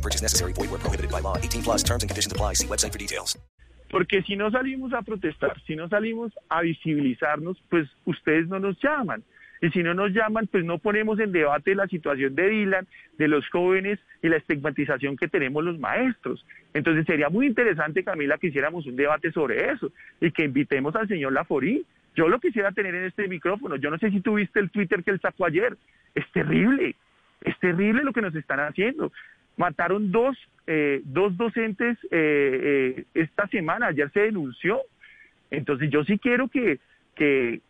No purchase necessary. Void where prohibited by law. 18 plus terms and conditions apply. See website for details. Porque si no salimos a protestar, si no salimos a visibilizarnos, pues ustedes no nos llaman. Y si no nos llaman, pues no ponemos en debate la situación de Dylan, de los jóvenes y la estigmatización que tenemos los maestros. Entonces sería muy interesante, Camila, que hiciéramos un debate sobre eso y que invitemos al señor Laforí. Yo lo quisiera tener en este micrófono. Yo no sé si tuviste el Twitter que él sacó ayer. Es terrible. Es terrible lo que nos están haciendo. Mataron dos, eh, dos docentes eh, eh, esta semana, ayer se denunció. Entonces yo sí quiero que, que,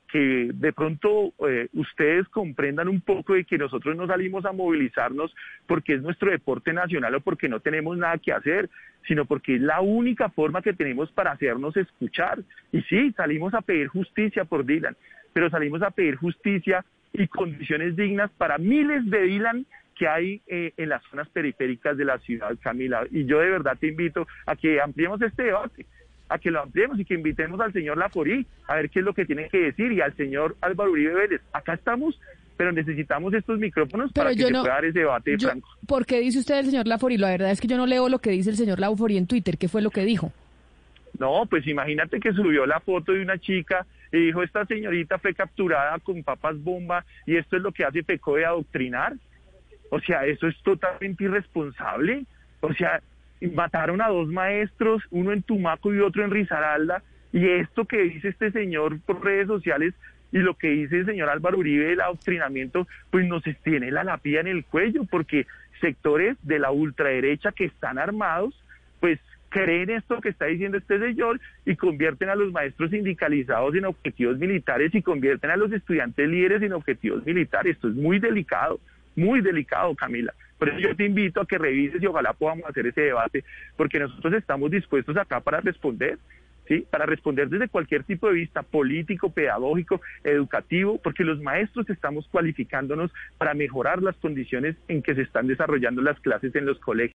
de pronto eh, ustedes comprendan un poco de que nosotros no salimos a movilizarnos porque es nuestro deporte nacional o porque no tenemos nada que hacer, sino porque es la única forma que tenemos para hacernos escuchar. Y sí, salimos a pedir justicia por Dylan, pero salimos a pedir justicia y condiciones dignas para miles de Dylan que hay eh, en las zonas periféricas de la ciudad, Camila. Y yo de verdad te invito a que ampliemos este debate, a que lo ampliemos y que invitemos al señor Laforí a ver qué es lo que tiene que decir y al señor Álvaro Uribe Vélez. Acá estamos, pero necesitamos estos micrófonos Pero para que se pueda dar ese debate Yo- franco. ¿Por qué dice usted el señor Lafori? La verdad es que yo no leo lo que dice el señor Lafori en Twitter. ¿Qué fue lo que dijo? No, pues imagínate que subió la foto de una chica y dijo, esta señorita fue capturada con papas bomba y esto es lo que hace Pecó de adoctrinar. O sea, eso es totalmente irresponsable. O sea, mataron a dos maestros, uno en Tumaco y otro en Risaralda, y esto que dice este señor por redes sociales y lo que dice el señor Álvaro Uribe del adoctrinamiento, pues nos tiene la lapida en el cuello, porque sectores de la ultraderecha que están armados, pues creen esto que está diciendo este señor y convierten a los maestros sindicalizados en objetivos militares y convierten a los estudiantes líderes en objetivos militares. Esto es muy delicado, muy delicado, Camila. Por eso yo te invito a que revises y ojalá podamos hacer ese debate, porque nosotros estamos dispuestos acá para responder. ¿Sí? Para responder desde cualquier tipo de vista, político, pedagógico, educativo, porque los maestros estamos cualificándonos para mejorar las condiciones en que se están desarrollando las clases en los colegios.